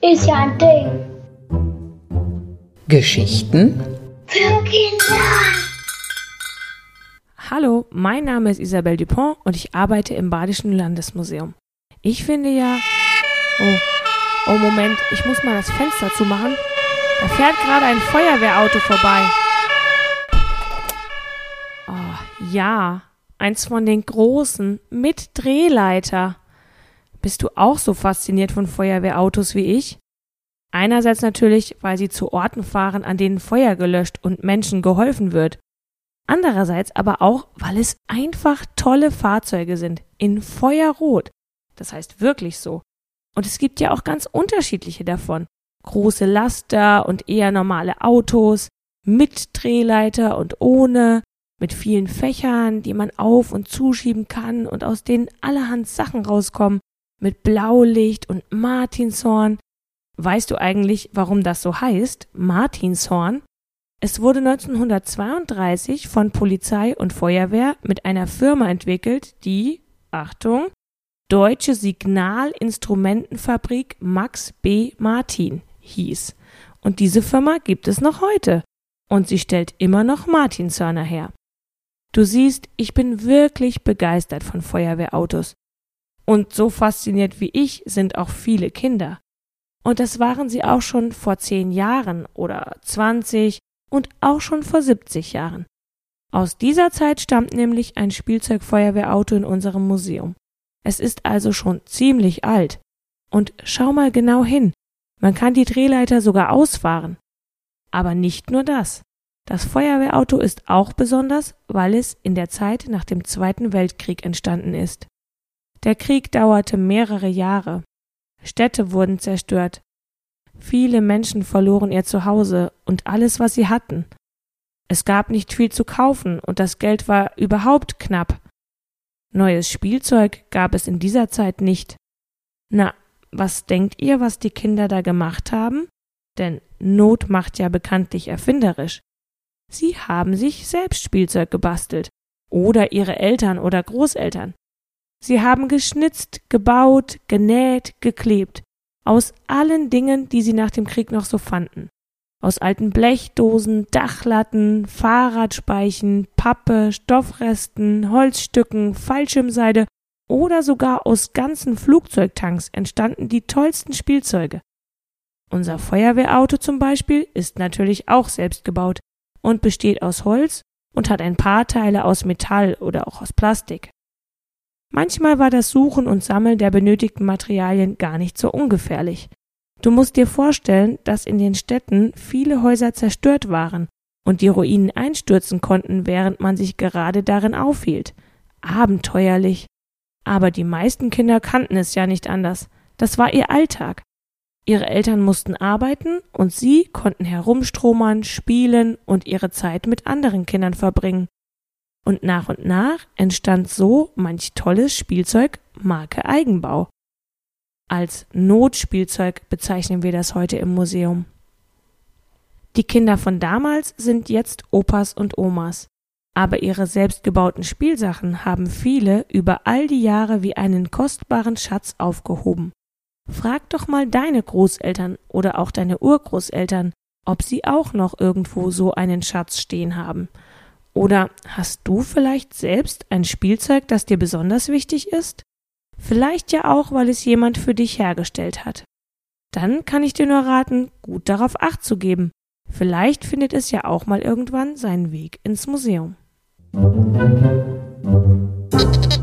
Ist ja ein Ding. Geschichten Für Kinder. Hallo, mein Name ist Isabelle Dupont und ich arbeite im Badischen Landesmuseum. Ich finde ja. Oh, oh Moment, ich muss mal das Fenster zumachen. Da fährt gerade ein Feuerwehrauto vorbei. Oh, ja, eins von den großen mit Drehleiter. Bist du auch so fasziniert von Feuerwehrautos wie ich? Einerseits natürlich, weil sie zu Orten fahren, an denen Feuer gelöscht und Menschen geholfen wird. Andererseits aber auch, weil es einfach tolle Fahrzeuge sind, in Feuerrot. Das heißt wirklich so. Und es gibt ja auch ganz unterschiedliche davon. Große Laster und eher normale Autos, mit Drehleiter und ohne, mit vielen Fächern, die man auf und zuschieben kann und aus denen allerhand Sachen rauskommen, mit Blaulicht und Martinshorn. Weißt du eigentlich, warum das so heißt? Martinshorn? Es wurde 1932 von Polizei und Feuerwehr mit einer Firma entwickelt, die, Achtung, Deutsche Signalinstrumentenfabrik Max B. Martin hieß. Und diese Firma gibt es noch heute. Und sie stellt immer noch Martinshörner her. Du siehst, ich bin wirklich begeistert von Feuerwehrautos. Und so fasziniert wie ich sind auch viele Kinder. Und das waren sie auch schon vor zehn Jahren oder zwanzig und auch schon vor 70 Jahren. Aus dieser Zeit stammt nämlich ein Spielzeugfeuerwehrauto in unserem Museum. Es ist also schon ziemlich alt. Und schau mal genau hin. Man kann die Drehleiter sogar ausfahren. Aber nicht nur das. Das Feuerwehrauto ist auch besonders, weil es in der Zeit nach dem Zweiten Weltkrieg entstanden ist. Der Krieg dauerte mehrere Jahre. Städte wurden zerstört. Viele Menschen verloren ihr Zuhause und alles, was sie hatten. Es gab nicht viel zu kaufen und das Geld war überhaupt knapp. Neues Spielzeug gab es in dieser Zeit nicht. Na, was denkt ihr, was die Kinder da gemacht haben? Denn Not macht ja bekanntlich erfinderisch. Sie haben sich selbst Spielzeug gebastelt. Oder ihre Eltern oder Großeltern. Sie haben geschnitzt, gebaut, genäht, geklebt. Aus allen Dingen, die sie nach dem Krieg noch so fanden. Aus alten Blechdosen, Dachlatten, Fahrradspeichen, Pappe, Stoffresten, Holzstücken, Fallschirmseide oder sogar aus ganzen Flugzeugtanks entstanden die tollsten Spielzeuge. Unser Feuerwehrauto zum Beispiel ist natürlich auch selbst gebaut und besteht aus Holz und hat ein paar Teile aus Metall oder auch aus Plastik. Manchmal war das Suchen und Sammeln der benötigten Materialien gar nicht so ungefährlich. Du musst dir vorstellen, dass in den Städten viele Häuser zerstört waren und die Ruinen einstürzen konnten, während man sich gerade darin aufhielt. Abenteuerlich. Aber die meisten Kinder kannten es ja nicht anders. Das war ihr Alltag. Ihre Eltern mussten arbeiten und sie konnten herumstromern, spielen und ihre Zeit mit anderen Kindern verbringen und nach und nach entstand so manch tolles Spielzeug Marke Eigenbau. Als Notspielzeug bezeichnen wir das heute im Museum. Die Kinder von damals sind jetzt Opas und Omas, aber ihre selbstgebauten Spielsachen haben viele über all die Jahre wie einen kostbaren Schatz aufgehoben. Frag doch mal deine Großeltern oder auch deine Urgroßeltern, ob sie auch noch irgendwo so einen Schatz stehen haben oder hast du vielleicht selbst ein Spielzeug, das dir besonders wichtig ist? Vielleicht ja auch, weil es jemand für dich hergestellt hat. Dann kann ich dir nur raten, gut darauf acht zu geben. Vielleicht findet es ja auch mal irgendwann seinen Weg ins Museum. Musik